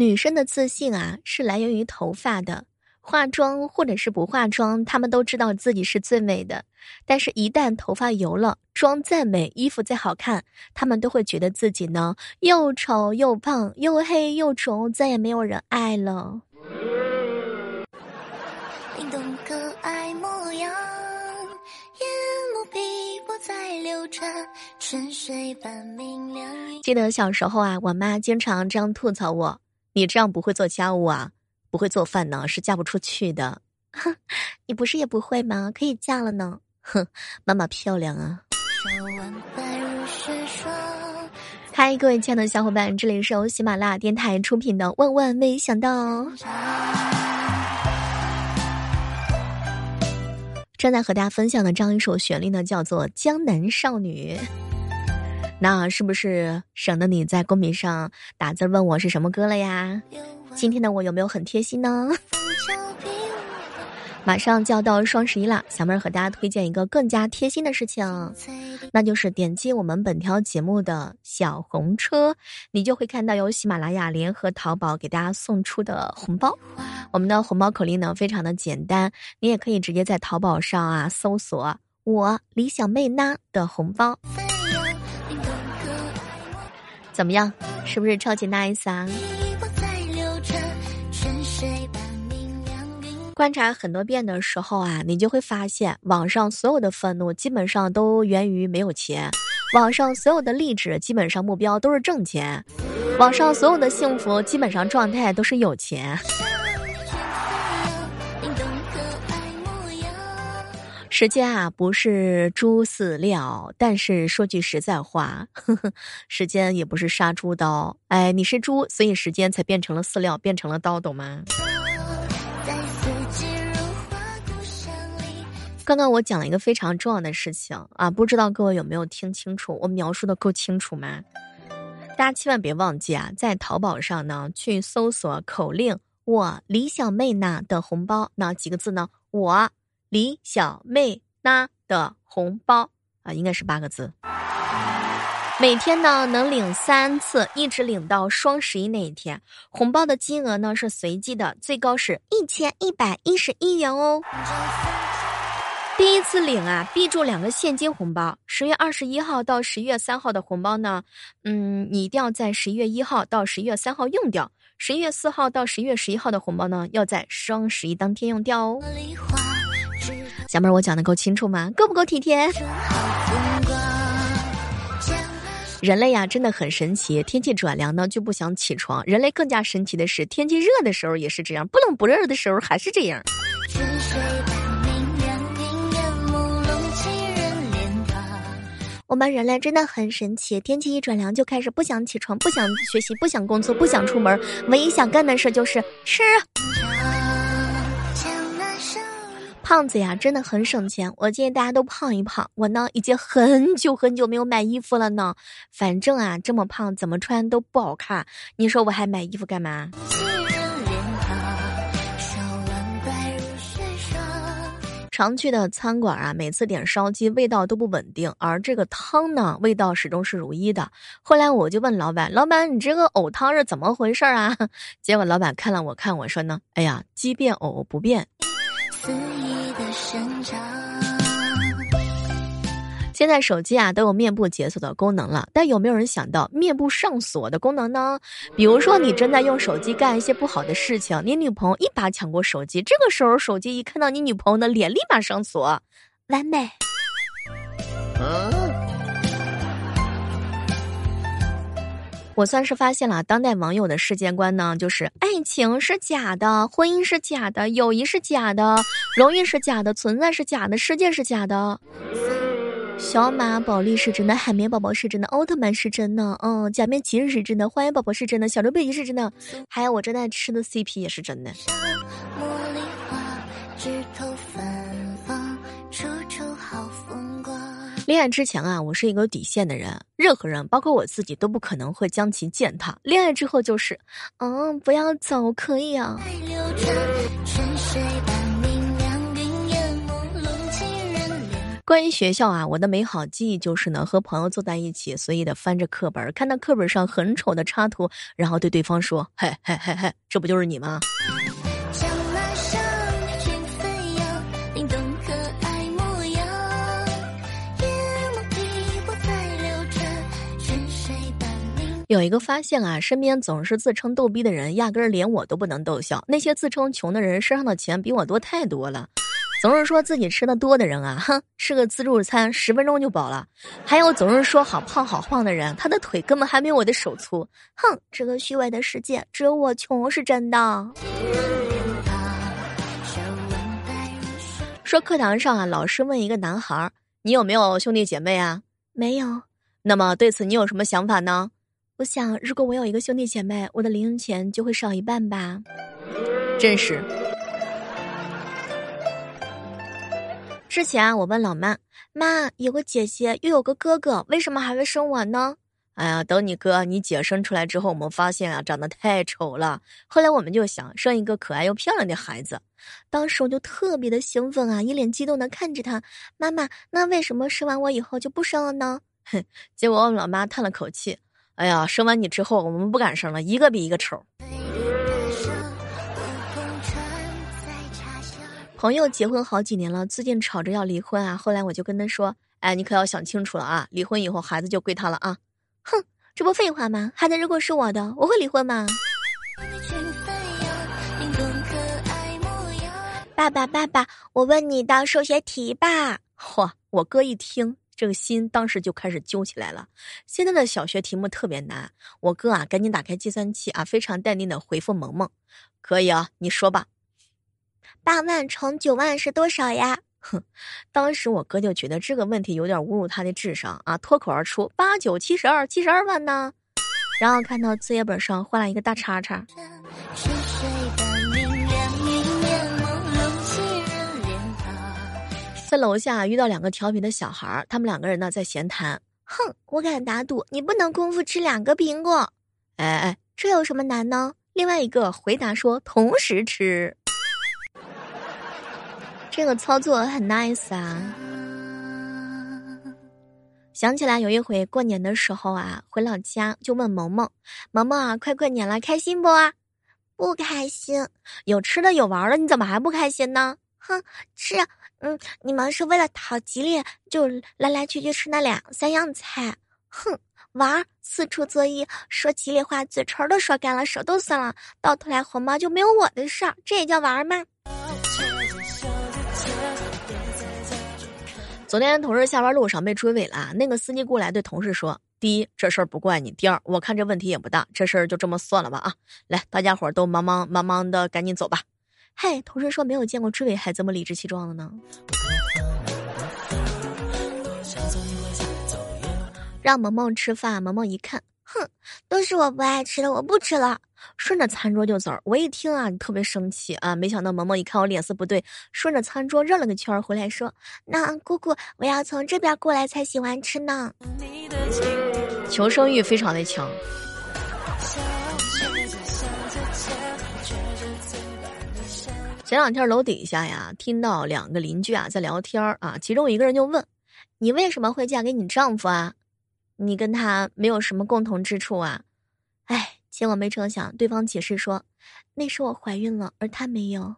女生的自信啊，是来源于头发的。化妆或者是不化妆，她们都知道自己是最美的。但是，一旦头发油了，妆再美，衣服再好看，她们都会觉得自己呢又丑又胖又黑又肿，再也没有人爱了。你懂可爱模样，眼眸碧波在流转，春水般明亮记得小时候啊，我妈经常这样吐槽我：“你这样不会做家务啊，不会做饭呢，是嫁不出去的。”哼，你不是也不会吗？可以嫁了呢。哼，妈妈漂亮啊。嗨，各位亲爱的小伙伴，这里是由喜马拉雅电台出品的《万万没想到》。正在和大家分享的这样一首旋律呢，叫做《江南少女》。那是不是省得你在公屏上打字问我是什么歌了呀？今天的我有没有很贴心呢？马上就要到双十一了，小妹儿和大家推荐一个更加贴心的事情，那就是点击我们本条节目的小红车，你就会看到由喜马拉雅联合淘宝给大家送出的红包。我们的红包口令呢非常的简单，你也可以直接在淘宝上啊搜索“我李小妹呢”的红包，怎么样？是不是超级 nice 啊？观察很多遍的时候啊，你就会发现，网上所有的愤怒基本上都源于没有钱；网上所有的励志基本上目标都是挣钱；网上所有的幸福基本上状态都是有钱。时间啊，不是猪饲料，但是说句实在话，呵呵，时间也不是杀猪刀。哎，你是猪，所以时间才变成了饲料，变成了刀，懂吗？刚刚我讲了一个非常重要的事情啊，不知道各位有没有听清楚？我描述的够清楚吗？大家千万别忘记啊，在淘宝上呢去搜索口令“我李小妹呢”的红包，那几个字呢？我李小妹呢的红包啊，应该是八个字。每天呢能领三次，一直领到双十一那一天。红包的金额呢是随机的，最高是一千一百一十一元哦。第一次领啊，必中两个现金红包。十月二十一号到十一月三号的红包呢，嗯，你一定要在十一月一号到十一月三号用掉。十一月四号到十一月十一号的红包呢，要在双十一当天用掉哦。小妹儿，我讲的够清楚吗？够不够体贴？人类呀，真的很神奇。天气转凉呢，就不想起床。人类更加神奇的是，天气热的时候也是这样，不冷不热的时候还是这样。我们人类真的很神奇，天气一转凉就开始不想起床、不想学习、不想工作、不想出门，唯一想干的事就是吃。胖子呀，真的很省钱，我建议大家都胖一胖。我呢，已经很久很久没有买衣服了呢，反正啊，这么胖怎么穿都不好看，你说我还买衣服干嘛？常去的餐馆啊，每次点烧鸡味道都不稳定，而这个汤呢，味道始终是如一的。后来我就问老板：“老板，你这个藕汤是怎么回事啊？”结果老板看了我看我说呢：“哎呀，鸡变藕不变。”现在手机啊都有面部解锁的功能了，但有没有人想到面部上锁的功能呢？比如说你正在用手机干一些不好的事情，你女朋友一把抢过手机，这个时候手机一看到你女朋友的脸，立马上锁，完美。我算是发现了当代网友的世界观呢，就是爱情是假的，婚姻是假的，友谊是假的，荣誉是假的，存在是假的，世界是假的。小马宝莉是真的，海绵宝宝是真的，奥特曼是真的，嗯，假面骑士是真的，花园宝宝是真的，小猪佩奇是真的，还有我正在吃的 CP 也是真的。恋爱之前啊，我是一个有底线的人，任何人，包括我自己，都不可能会将其践踏。恋爱之后就是，嗯，不要走，可以啊。关于学校啊，我的美好记忆就是呢，和朋友坐在一起，随意的翻着课本，看到课本上很丑的插图，然后对对方说：“嘿嘿嘿嘿，这不就是你吗？”有一个发现啊，身边总是自称逗逼的人，压根儿连我都不能逗笑。那些自称穷的人，身上的钱比我多太多了。总是说自己吃的多的人啊，哼，吃个自助餐十分钟就饱了。还有总是说好胖好晃的人，他的腿根本还没有我的手粗。哼，这个虚伪的世界，只有我穷是真的。说课堂上啊，老师问一个男孩：“你有没有兄弟姐妹啊？”没有。那么对此你有什么想法呢？我想，如果我有一个兄弟姐妹，我的零用钱就会少一半吧。真是。之前啊我问老妈：“妈，有个姐姐又有个哥哥，为什么还会生我呢？”哎呀，等你哥你姐生出来之后，我们发现啊，长得太丑了。后来我们就想生一个可爱又漂亮的孩子。当时我就特别的兴奋啊，一脸激动的看着他：“妈妈，那为什么生完我以后就不生了呢？”哼，结果我老妈叹了口气。哎呀，生完你之后，我们不敢生了，一个比一个丑。朋友结婚好几年了，最近吵着要离婚啊。后来我就跟他说：“哎，你可要想清楚了啊，离婚以后孩子就归他了啊。”哼，这不废话吗？孩子如果是我的，我会离婚吗？爸爸，爸爸，我问你道数学题吧。嚯，我哥一听。这个心当时就开始揪起来了。现在的小学题目特别难，我哥啊，赶紧打开计算器啊，非常淡定的回复萌萌：“可以啊，你说吧。”八万乘九万是多少呀？哼，当时我哥就觉得这个问题有点侮辱他的智商啊，脱口而出：“八九七十二，七十二万呢。”然后看到作业本上画了一个大叉叉。在楼下遇到两个调皮的小孩儿，他们两个人呢在闲谈。哼，我敢打赌，你不能空腹吃两个苹果。哎哎，这有什么难呢？另外一个回答说同时吃。这个操作很 nice 啊。想起来有一回过年的时候啊，回老家就问萌萌：“萌萌啊，快过年了，开心不？”不开心。有吃的有玩的，你怎么还不开心呢？哼，吃。嗯，你们是为了讨吉利，就来来去去吃那两三样菜。哼，玩四处作揖，说吉利话，嘴唇都说干了，手都酸了，到头来红包就没有我的事儿，这也叫玩吗？昨天同事下班路上被追尾了，那个司机过来对同事说：“第一，这事儿不怪你；第二，我看这问题也不大，这事儿就这么算了吧。”啊，来，大家伙都忙忙忙忙的，赶紧走吧。嘿，同事说没有见过追尾还这么理直气壮的呢。让萌萌吃饭，萌萌一看，哼，都是我不爱吃的，我不吃了，顺着餐桌就走。我一听啊，特别生气啊，没想到萌萌一看我脸色不对，顺着餐桌绕了个圈回来，说：“那姑姑，我要从这边过来才喜欢吃呢。”求生欲非常的强。前两天楼底下呀，听到两个邻居啊在聊天啊，其中一个人就问：“你为什么会嫁给你丈夫啊？你跟他没有什么共同之处啊？”哎，结果没成想，对方解释说：“那时我怀孕了，而他没有。”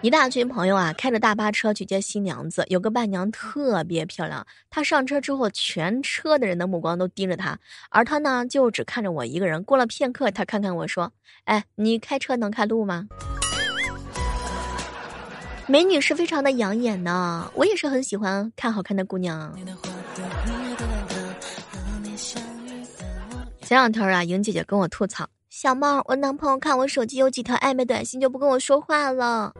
一大群朋友啊，开着大巴车去接新娘子。有个伴娘特别漂亮，她上车之后，全车的人的目光都盯着她，而她呢，就只看着我一个人。过了片刻，她看看我说：“哎，你开车能看路吗？”美女是非常的养眼呢，我也是很喜欢看好看的姑娘。前两天啊，莹姐姐跟我吐槽。小猫，我男朋友看我手机有几条暧昧短信就不跟我说话了。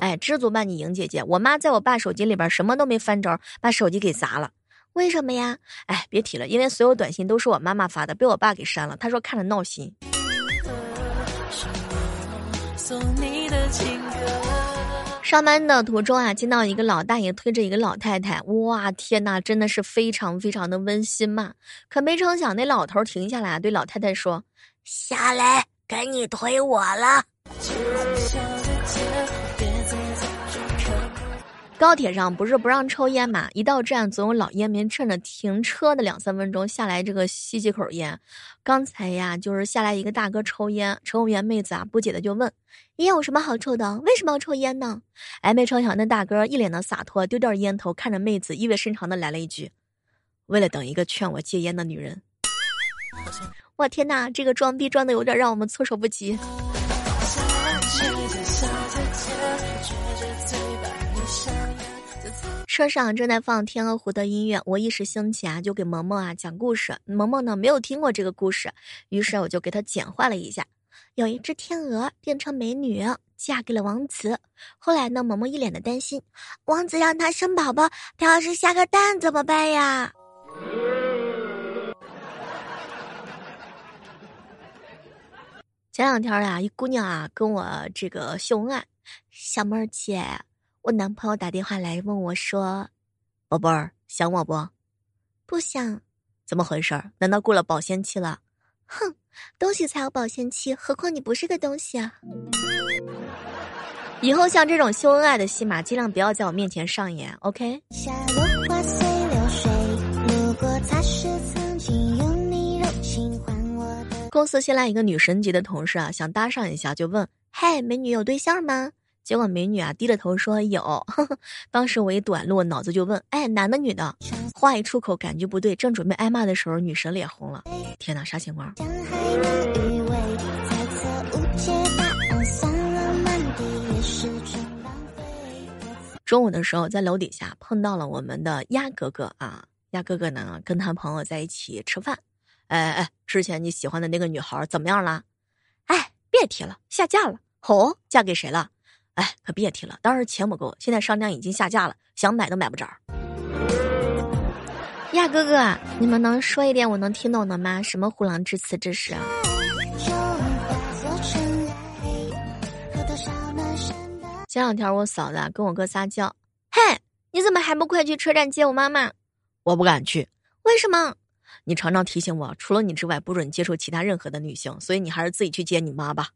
哎，知足吧你莹姐姐，我妈在我爸手机里边什么都没翻着，把手机给砸了。为什么呀？哎，别提了，因为所有短信都是我妈妈发的，被我爸给删了。他说看着闹心。上班的途中啊，见到一个老大爷推着一个老太太，哇天呐，真的是非常非常的温馨嘛。可没成想，那老头停下来对老太太说。下来，该你推我了。高铁上不是不让抽烟嘛？一到站，总有老烟民趁着停车的两三分钟下来，这个吸几口烟。刚才呀，就是下来一个大哥抽烟，乘务员妹子啊不解的就问：“烟有什么好抽的？为什么要抽烟呢？”哎，没成想那大哥一脸的洒脱，丢掉烟头，看着妹子，意味深长的来了一句：“为了等一个劝我戒烟的女人。”我天哪，这个装逼装的有点让我们措手不及。车上正在放《天鹅湖》的音乐，我一时兴起啊，就给萌萌啊讲故事。萌萌呢没有听过这个故事，于是我就给他简化了一下。有一只天鹅变成美女，嫁给了王子。后来呢，萌萌一脸的担心，王子让她生宝宝，她要是下个蛋怎么办呀？前两天呀，一姑娘啊跟我这个秀恩爱，小妹儿姐。我男朋友打电话来问我说：“宝贝儿，想我不？不想。怎么回事？难道过了保鲜期了？哼，东西才有保鲜期，何况你不是个东西啊！以后像这种秀恩爱的戏码，尽量不要在我面前上演，OK？” 公司新来一个女神级的同事啊，想搭讪一下，就问：“嗨，美女有对象吗？”结果美女啊低着头说有呵呵，当时我一短路，脑子就问：哎，男的女的？话一出口，感觉不对，正准备挨骂的时候，女神脸红了。天哪，啥情况？中午的时候，在楼底下碰到了我们的鸭哥哥啊，鸭哥哥呢跟他朋友在一起吃饭。哎哎，之前你喜欢的那个女孩怎么样了？哎，别提了，下架了。哦，嫁给谁了？哎，可别提了，当时钱不够，现在商家已经下架了，想买都买不着。呀，哥哥，你们能说一点我能听懂的吗？什么虎狼之词之实啊？前两天我嫂子跟我哥撒娇，嘿，你怎么还不快去车站接我妈妈？我不敢去，为什么？你常常提醒我，除了你之外，不准接触其他任何的女性，所以你还是自己去接你妈吧。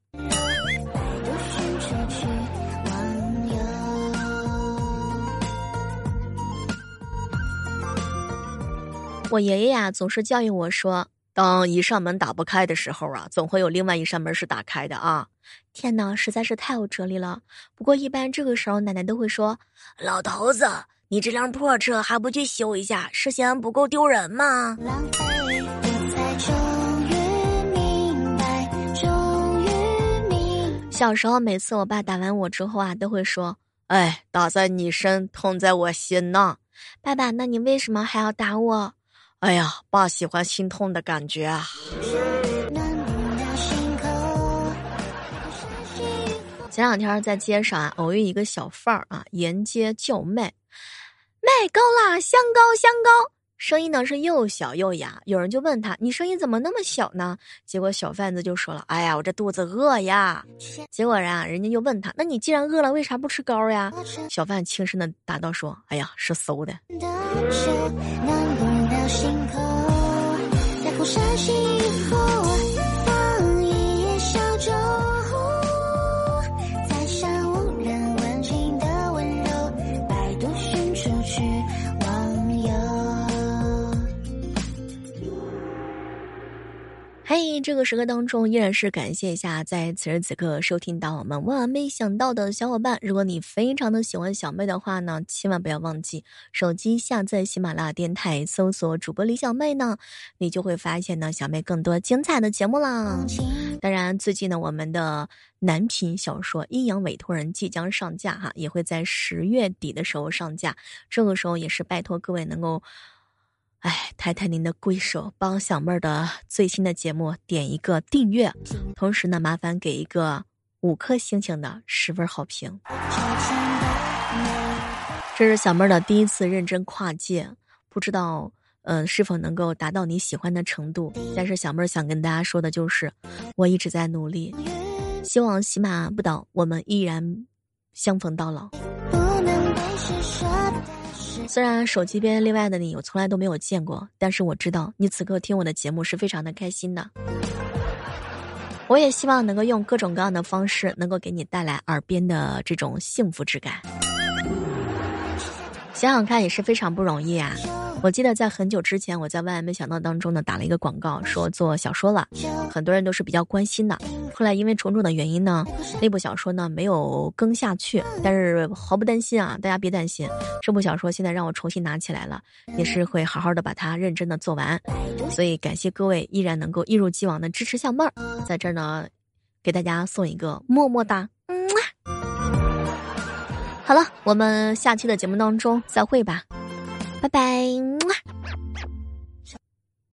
我爷爷呀，总是教育我说：“当一扇门打不开的时候啊，总会有另外一扇门是打开的啊！”天哪，实在是太有哲理了。不过一般这个时候，奶奶都会说：“老头子，你这辆破车还不去修一下，是嫌不够丢人吗？”小时候，每次我爸打完我之后啊，都会说：“哎，打在你身，痛在我心呐。”爸爸，那你为什么还要打我？哎呀，爸喜欢心痛的感觉啊！前两天在街上啊，偶遇一个小贩儿啊，沿街叫卖，卖高啦，香膏，香膏。声音呢是又小又哑，有人就问他：“你声音怎么那么小呢？”结果小贩子就说了：“哎呀，我这肚子饿呀。”结果啊，人家就问他：“那你既然饿了，为啥不吃膏呀？”小贩轻声的答道：“说，哎呀，是馊的。”嘿，这个时刻当中，依然是感谢一下在此时此刻收听到我们万万没想到的小伙伴。如果你非常的喜欢小妹的话呢，千万不要忘记手机下载喜马拉雅电台，搜索主播李小妹呢，你就会发现呢小妹更多精彩的节目啦。当然，最近呢我们的男频小说《阴阳委托人》即将上架哈，也会在十月底的时候上架。这个时候也是拜托各位能够。哎，抬抬您的贵手，帮小妹儿的最新的节目点一个订阅，同时呢，麻烦给一个五颗星星的十分好评。这是小妹儿的第一次认真跨界，不知道嗯是否能够达到你喜欢的程度。但是小妹儿想跟大家说的就是，我一直在努力，希望喜马不倒，我们依然相逢到老。虽然手机边另外的你我从来都没有见过，但是我知道你此刻听我的节目是非常的开心的。我也希望能够用各种各样的方式，能够给你带来耳边的这种幸福之感。想想看也是非常不容易啊。我记得在很久之前，我在万万没想到当中呢打了一个广告，说做小说了，很多人都是比较关心的。后来因为种种的原因呢，那部小说呢没有更下去。但是毫不担心啊，大家别担心，这部小说现在让我重新拿起来了，也是会好好的把它认真的做完。所以感谢各位依然能够一如既往的支持小妹儿，在这儿呢，给大家送一个么么哒。嗯，好了，我们下期的节目当中再会吧。拜拜